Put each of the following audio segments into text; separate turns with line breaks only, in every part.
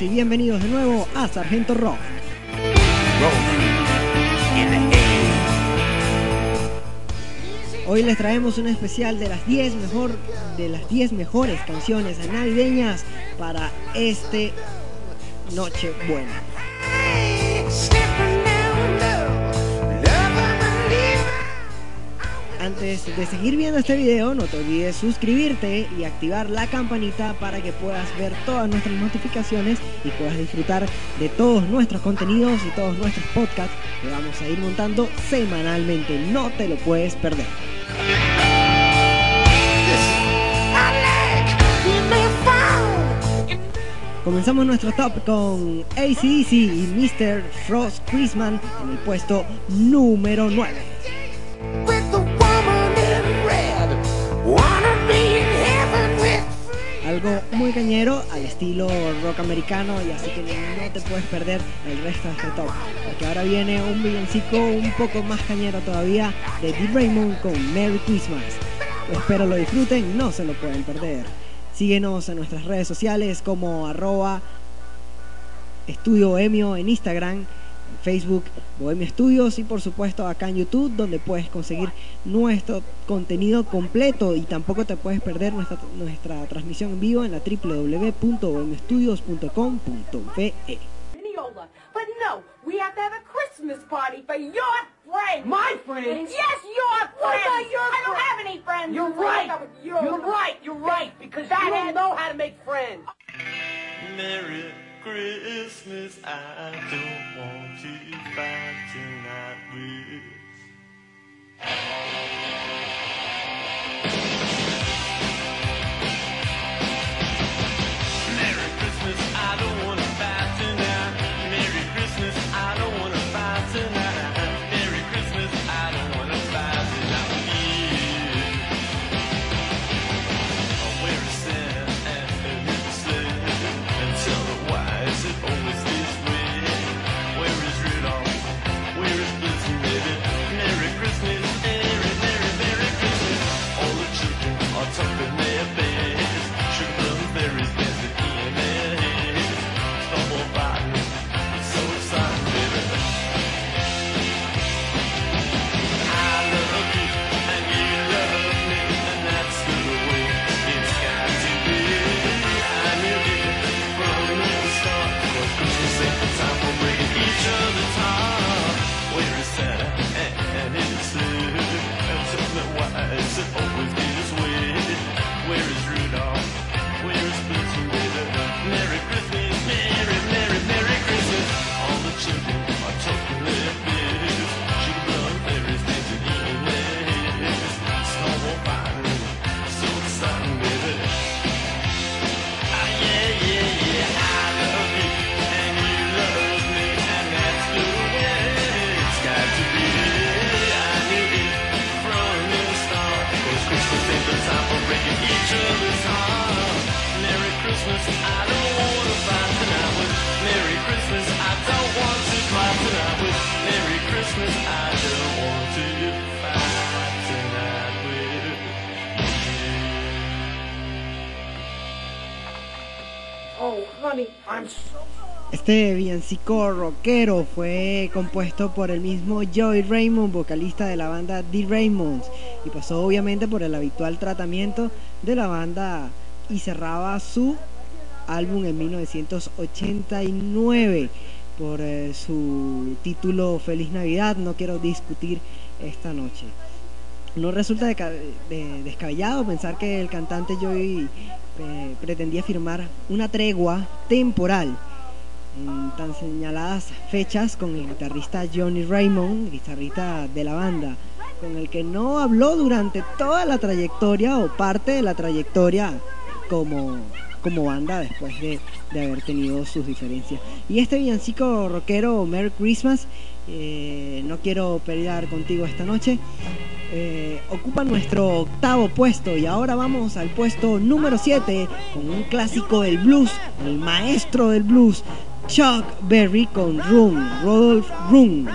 y bienvenidos de nuevo a Sargento Rock. Hoy les traemos un especial de las 10 mejor de las 10 mejores canciones navideñas para este Noche Antes de seguir viendo este video, no te olvides suscribirte y activar la campanita para que puedas ver todas nuestras notificaciones y puedas disfrutar de todos nuestros contenidos y todos nuestros podcasts que vamos a ir montando semanalmente. No te lo puedes perder. Comenzamos nuestro top con ACDC y Mr. Frost Christmas en el puesto número 9. Muy cañero al estilo rock americano y así que no te puedes perder el resto de este top. Porque ahora viene un villancico un poco más cañero todavía de Deep Raymond con Merry Christmas. Espero lo disfruten, no se lo pueden perder. Síguenos en nuestras redes sociales como arroba estudio Emio en Instagram Facebook Bohemia Studios y por supuesto acá en YouTube donde puedes conseguir nuestro contenido completo y tampoco te puedes perder nuestra, nuestra transmisión en vivo en la www.bohemiastudios.com.be. But no, we have to have a Christmas party for your friends. My friends? Yes, your friends. Your I don't have any friends. You're right. You're, right. You're right. Because that you don't know how to make friends. Merry Christmas, I don't want to fight tonight with.
I'm.
Este villancico rockero fue compuesto por el mismo Joey Raymond, vocalista de la banda The Raymonds, y pasó obviamente por el habitual tratamiento de la banda y cerraba su álbum en 1989 por eh, su título Feliz Navidad, no quiero discutir esta noche. No resulta descabellado pensar que el cantante Joey eh, pretendía firmar una tregua temporal en tan señaladas fechas con el guitarrista Johnny Raymond, guitarrista de la banda, con el que no habló durante toda la trayectoria o parte de la trayectoria como, como banda después de, de haber tenido sus diferencias. Y este villancico rockero Merry Christmas, eh, no quiero pelear contigo esta noche, eh, ocupa nuestro octavo puesto y ahora vamos al puesto número 7 con un clásico del blues, el maestro del blues, Chuck Berry con Room, Rodolph Room.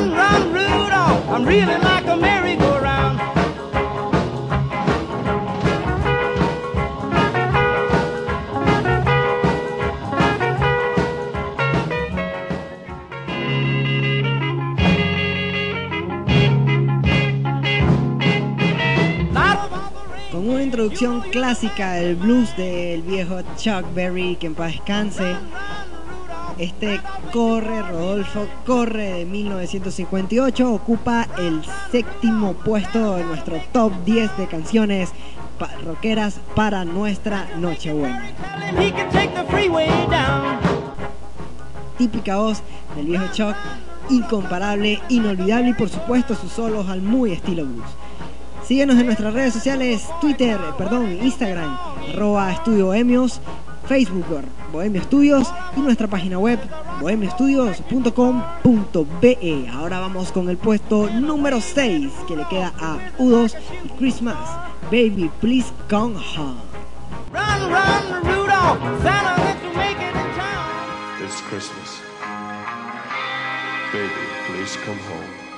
Run, run, I'm reeling like a merry-go-round.
Con una introducción clásica del blues del viejo Chuck Berry, que en paz descanse. Este Corre, Rodolfo Corre de 1958 ocupa el séptimo puesto de nuestro top 10 de canciones rockeras para nuestra Nochebuena. Típica voz del viejo Chuck, incomparable, inolvidable y por supuesto sus solos al muy estilo blues. Síguenos en nuestras redes sociales, Twitter, perdón, Instagram, arroba Estudio Bohemios, Facebook, Bohemio Studios y nuestra página web, bohemiostudios.com.be. Ahora vamos con el puesto número 6 que le queda a U2 y Christmas. Baby, please come home.
Run, run, Rudolph, Santa let you make it in time.
It's Christmas. Baby, please come home.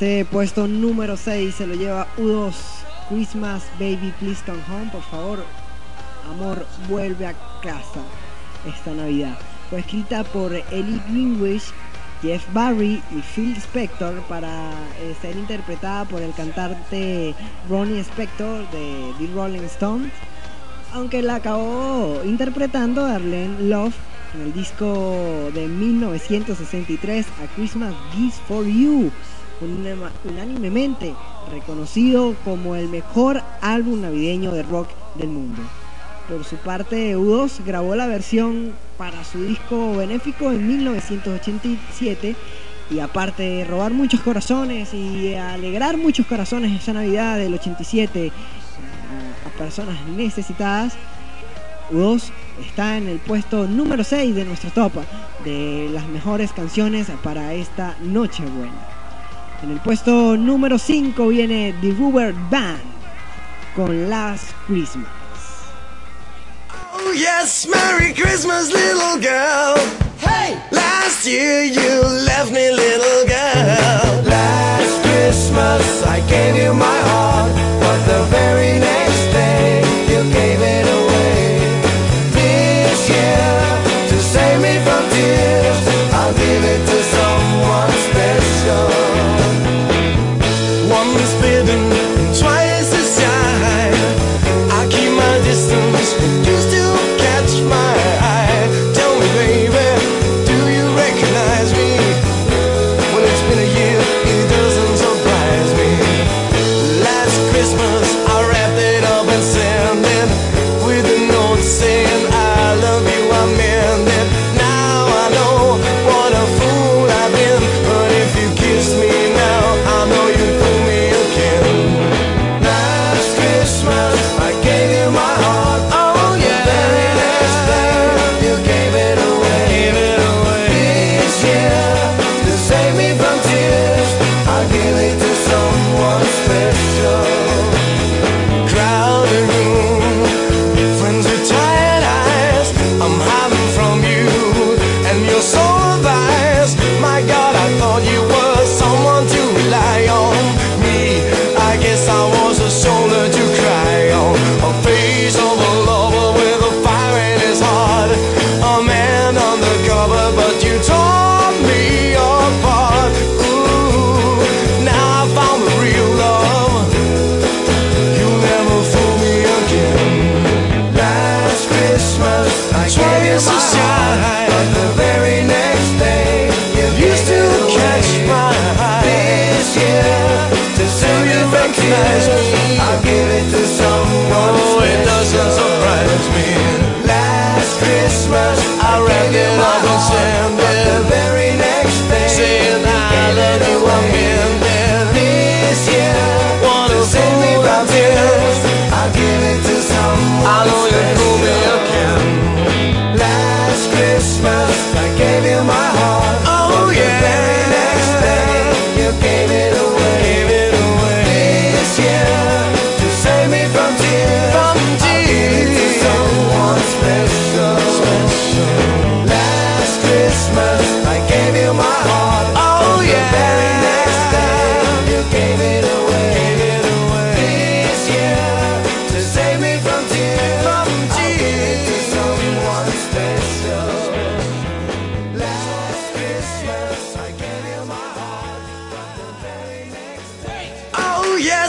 Este puesto número 6 se lo lleva U2 Christmas Baby Please Come Home. Por favor, amor, vuelve a casa esta Navidad. Fue escrita por Ellie Greenwich, Jeff Barry y Phil Spector para eh, ser interpretada por el cantante Ronnie Spector de The Rolling Stones. Aunque la acabó interpretando Arlene Love en el disco de 1963 A Christmas Gift for You, unánimemente reconocido como el mejor álbum navideño de rock del mundo. Por su parte, U2 grabó la versión para su disco benéfico en 1987 y aparte de robar muchos corazones y alegrar muchos corazones esa Navidad del 87 eh, a personas necesitadas, U2 está en el puesto número 6 de nuestro top de las mejores canciones para esta noche buena. En el puesto número 5 viene The Rubber Band con Last Christmas.
Oh yes, Merry Christmas, little girl. Hey! Last year you left me, little girl. Last Christmas I gave you my heart,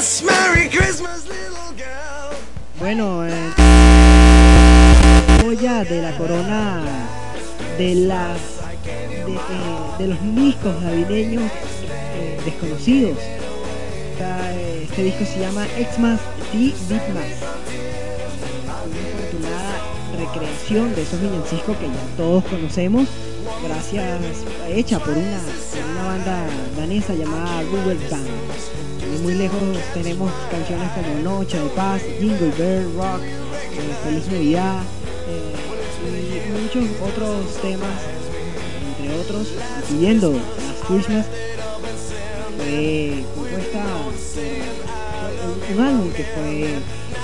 Merry Christmas, little girl.
Bueno, eh, joya de la corona de las eh, los discos navideños eh, desconocidos. Eh, este disco se llama Xmas The Big Mass. Una afortunada recreación de esos villancicos que ya todos conocemos, gracias hecha por una, por una banda danesa llamada Google Band. Muy lejos tenemos canciones como Noche de Paz, Jingle Bell Rock, eh, Feliz Navidad eh, y muchos otros temas, entre otros, incluyendo las Christmas, fue compuesta por un álbum que fue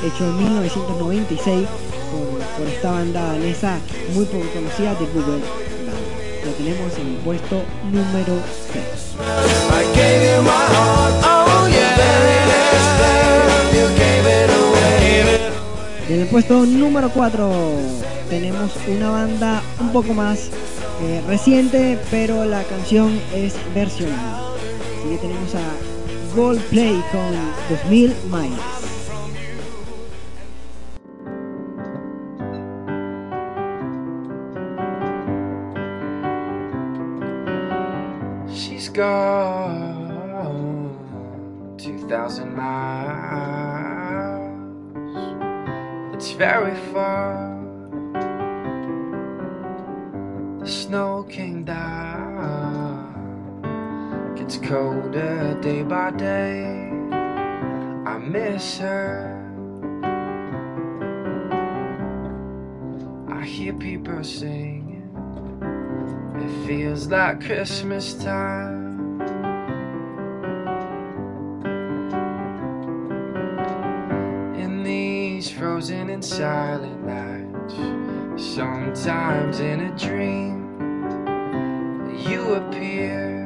hecho en 1996 por, por esta banda danesa muy poco conocida de Google. Lo tenemos en el puesto número 6.
Oh
en el puesto número 4 tenemos una banda un poco más eh, reciente, pero la canción es versionada. Así que tenemos a Goldplay con 2000 Miles.
Gone 2,000 miles. It's very far. The snow came down. Gets colder day by day. I miss her. I hear people singing. It feels like Christmas time. Frozen and silent nights, sometimes in a dream, you appear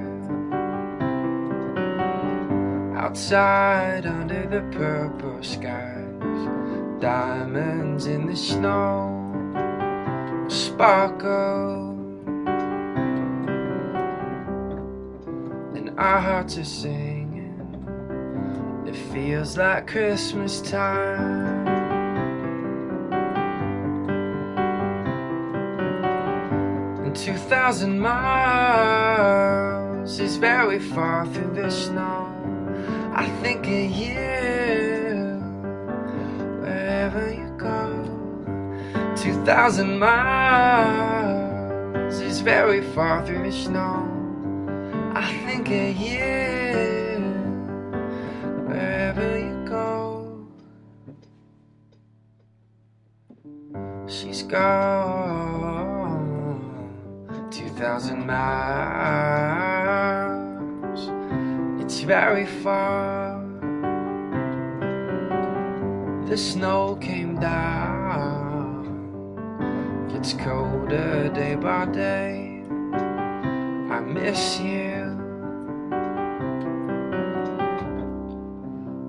outside under the purple skies, diamonds in the snow sparkle. and our hearts are singing. It feels like Christmas time. 2,000 miles is very far through the snow. I think of you wherever you go. 2,000 miles is very far through the snow. I think of you wherever you go. She's gone 2,000 miles. It's very far. The snow came down. Gets colder day by day. I miss you.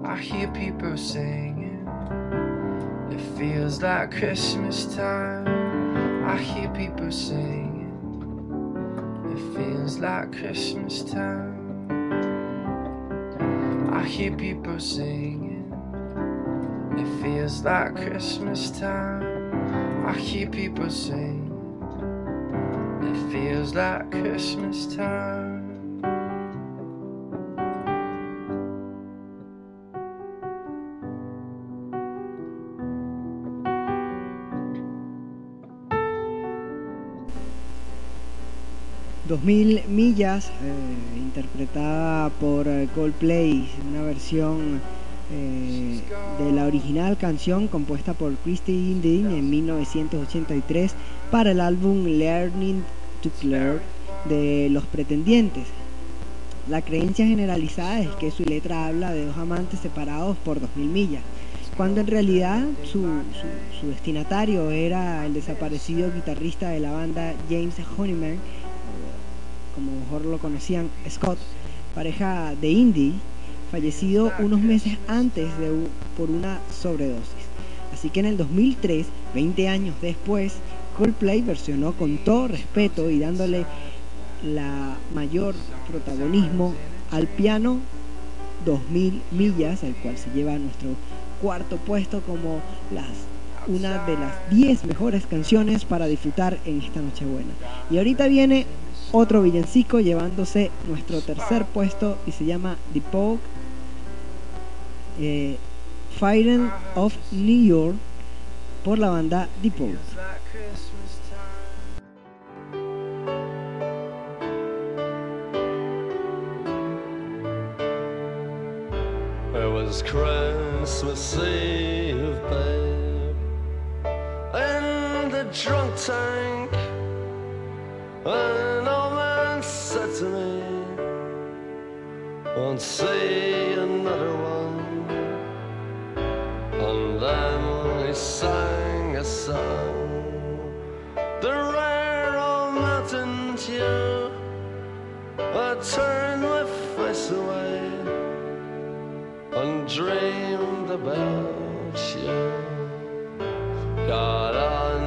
I hear people singing. It feels like Christmas time. I hear people singing. Feels like Christmas time. I hear people singing. It feels like Christmas time. I hear people singing. It feels like Christmas time.
Dos mil millas, eh, interpretada por eh, Coldplay, una versión eh, de la original canción compuesta por Christy Indin en 1983 para el álbum Learning to Flirt de Los Pretendientes. La creencia generalizada es que su letra habla de dos amantes separados por 2000 millas, cuando en realidad su, destinatario era el desaparecido guitarrista de la banda James Honeyman, como mejor lo conocían Scott, pareja de indie, fallecido unos meses antes de por una sobredosis. Así que en el 2003, 20 años después, Coldplay versionó con todo respeto y dándole la mayor protagonismo al piano 2000 millas, el cual se lleva a nuestro cuarto puesto como una de las 10 mejores canciones para disfrutar en esta Nochebuena. Y ahorita viene otro villancico llevándose nuestro tercer puesto y se llama The Pogue eh, Fire of New York por la banda The Pogue.
Christmas Eve, the drunk tank. An old man said to me, Won't see another one. And then he sang a song, the rare old mountain tune. I turned my face away and dreamed about you. Got on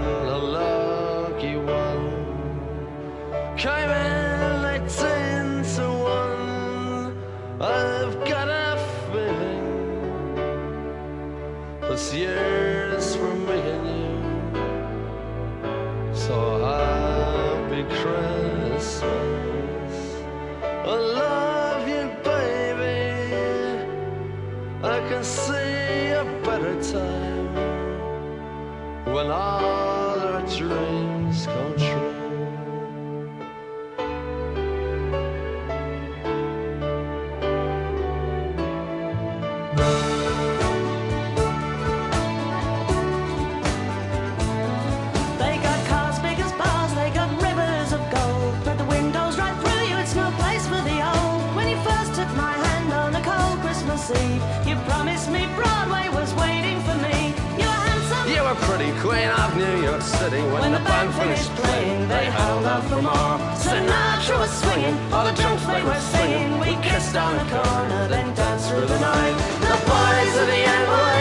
came City when,
When
the band finished playing. They held out for more.
Sinatra was swinging, all the drunks they were singing. We kissed on the corner, then danced through the night. The boys of the NYPD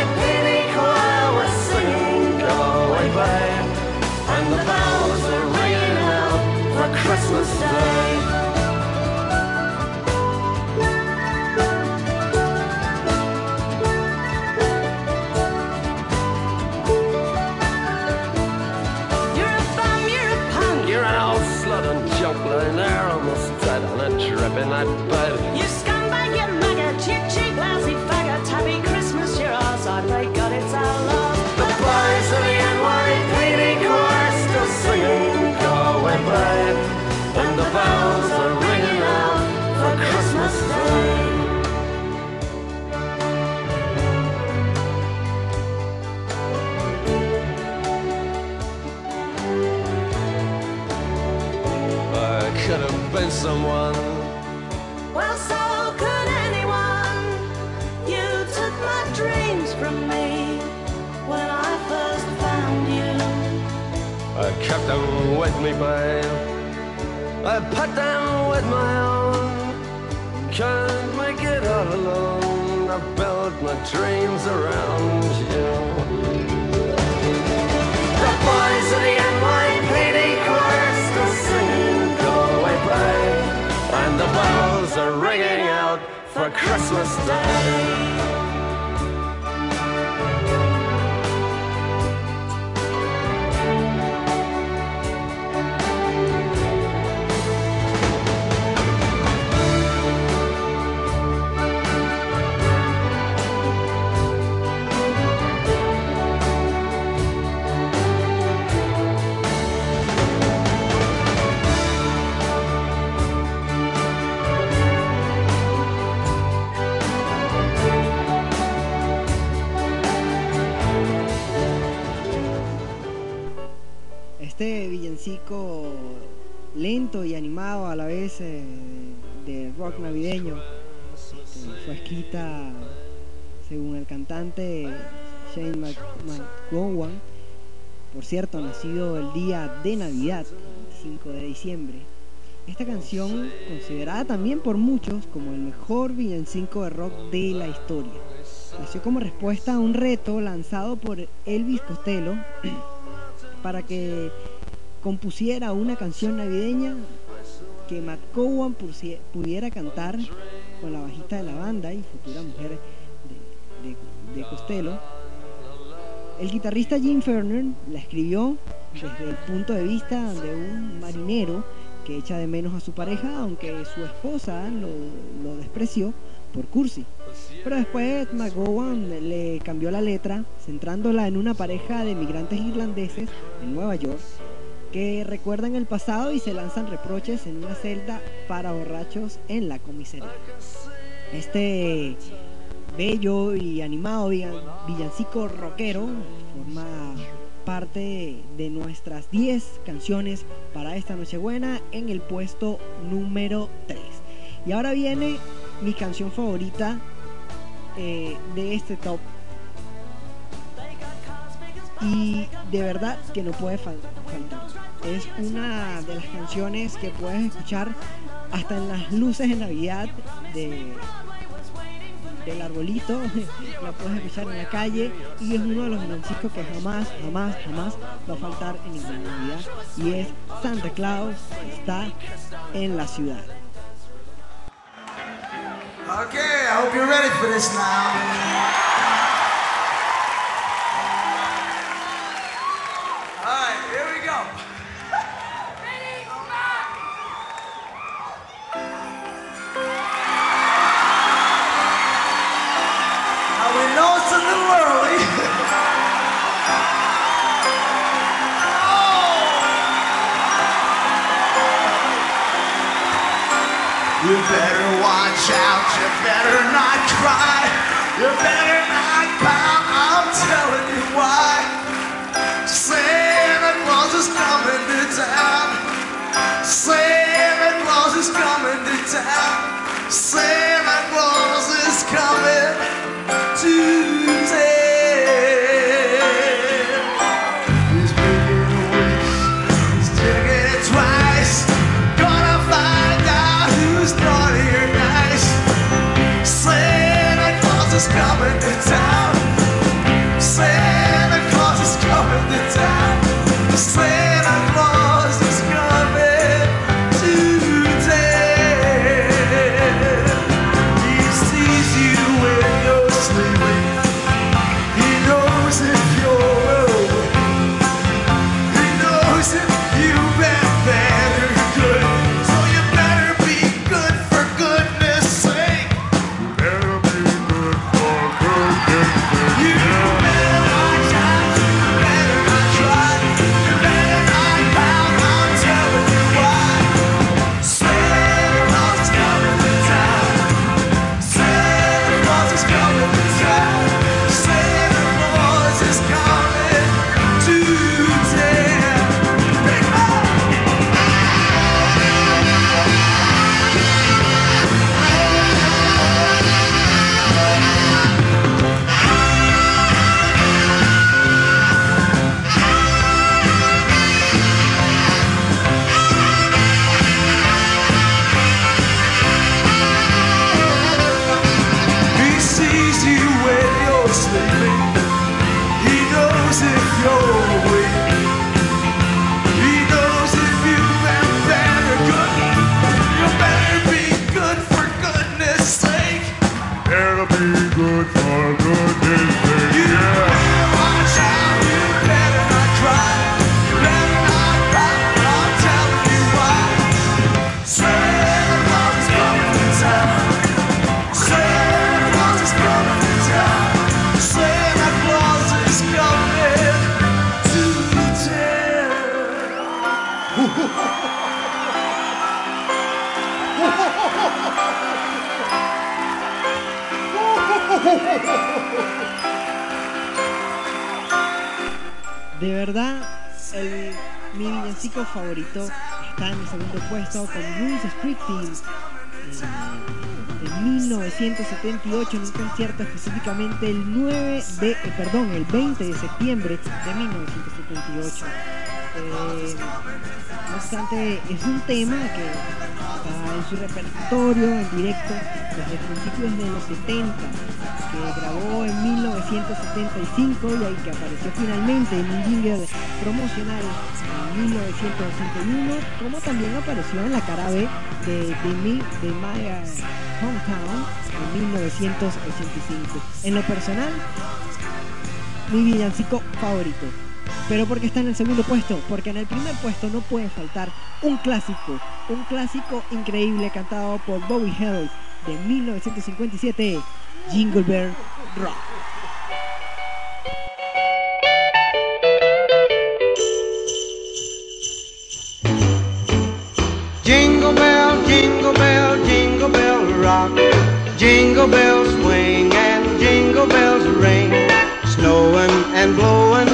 for Christmas Day.
Shane Mc- McGowan, por cierto, nacido el día de Navidad, 5 de diciembre. Esta canción, considerada también por muchos como el mejor villancico de rock de la historia, nació como respuesta a un reto lanzado por Elvis Costello para que compusiera una canción navideña que pusie- pudiera cantar con la bajista de la banda y futura mujer de, Costello. El guitarrista Jim Ferner la escribió desde el punto de vista de un marinero que echa de menos a su pareja, aunque su esposa lo, lo despreció por cursi. Pero después McGowan le cambió la letra, centrándola en una pareja de migrantes irlandeses en Nueva York que recuerdan el pasado y se lanzan reproches en una celda para borrachos en la comisaría. Este bello y animado villan- villancico rockero forma parte de nuestras 10 canciones para esta Nochebuena en el puesto número 3. Y ahora viene mi canción favorita eh, de este top. Y de verdad que no puede fal- faltar. Es una de las canciones que puedes escuchar hasta en las luces de Navidad de, del arbolito. La puedes escuchar en la calle y es uno de los villancicos que jamás, jamás, jamás va a faltar en ninguna Navidad. Y es Santa Claus está en la ciudad.
Better not cry, you better not pout, I'm telling you why. Santa Claus is coming to town. Santa Claus is coming to town.
Eh, de 1978 en un concierto específicamente el 9 de, eh, perdón, el 20 de septiembre de 1978. Eh, no obstante, es un tema que está en su repertorio en directo desde principios de los 70, que grabó en 1975 y que apareció finalmente en un jingle promocional en 1981, como también apareció en la cara B de, de, Mi- de My eh, Hometown en 1985. En lo personal, mi villancico favorito. Pero porque está en el segundo puesto, porque en el primer puesto no puede faltar un clásico, un clásico increíble cantado por Bobby Held de 1957, Jingle Bell Rock.
Jingle bell, jingle bell, jingle bell rock. Jingle bells swing and jingle bells ring. Snowing and blowing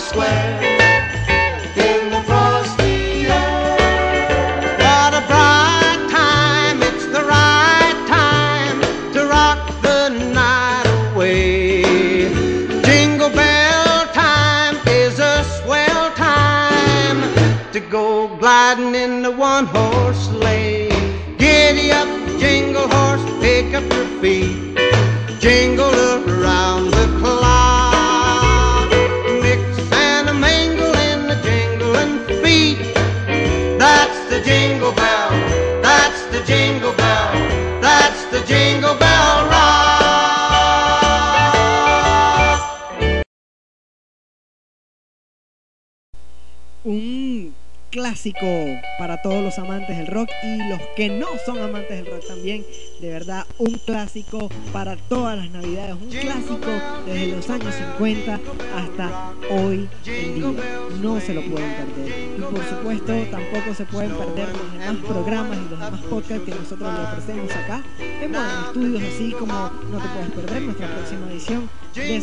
Square. In the frosty air.
What a bright time, it's the right time to rock the night away. Jingle bell time is a swell time to go gliding in the one horse
un clásico para todos los amantes del rock y los que no son amantes del rock también. De verdad, un clásico para todas las navidades, un clásico desde los años 50 hasta hoy en día. No se lo pueden perder. Y por supuesto, tampoco se pueden perder los demás programas y los demás podcasts que nosotros le ofrecemos acá en Modern Estudios, así como no te puedes perder nuestra próxima edición de.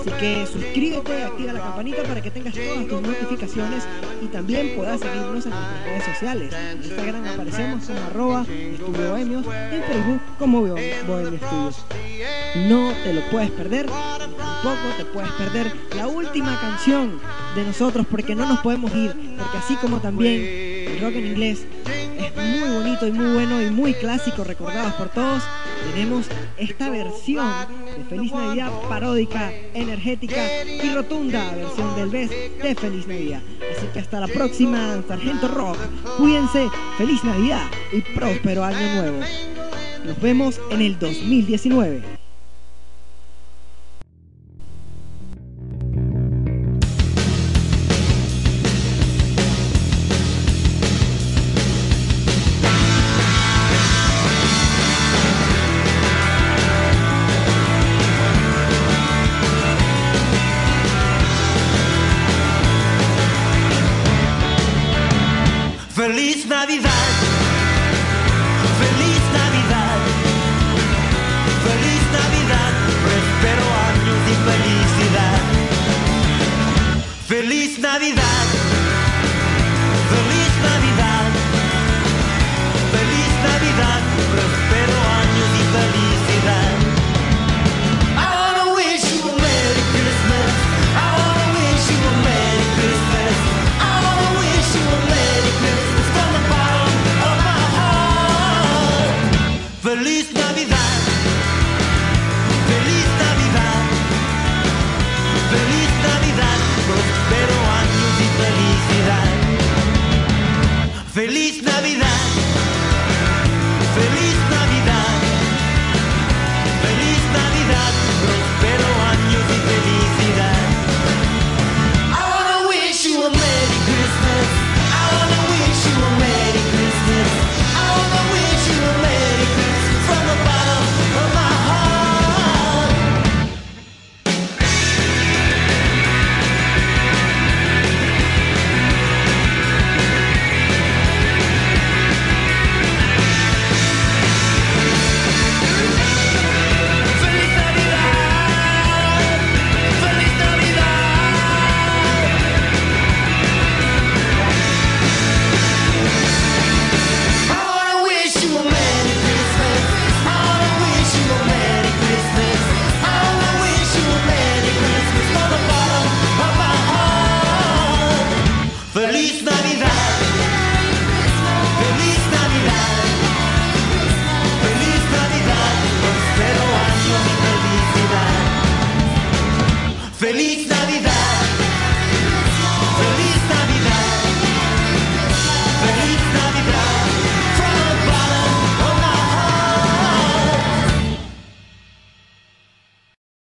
Así que suscríbete, activa la campanita para que tengas todas tus notificaciones y también puedas seguirnos en nuestras redes sociales. En Instagram aparecemos como arroba Estudio Bohemios, en Facebook como Bo- Bohemio Studios. No te lo puedes perder, tampoco te puedes perder la última canción de nosotros porque no nos podemos ir, porque así como también el rock en inglés es muy bonito y muy bueno y muy clásico, recordados por todos, tenemos esta versión de Feliz Navidad paródica, energética y rotunda versión del BES de Feliz Navidad. Así que hasta la próxima, Sargento Rock. Cuídense, feliz Navidad y próspero año nuevo. Nos vemos en el 2019.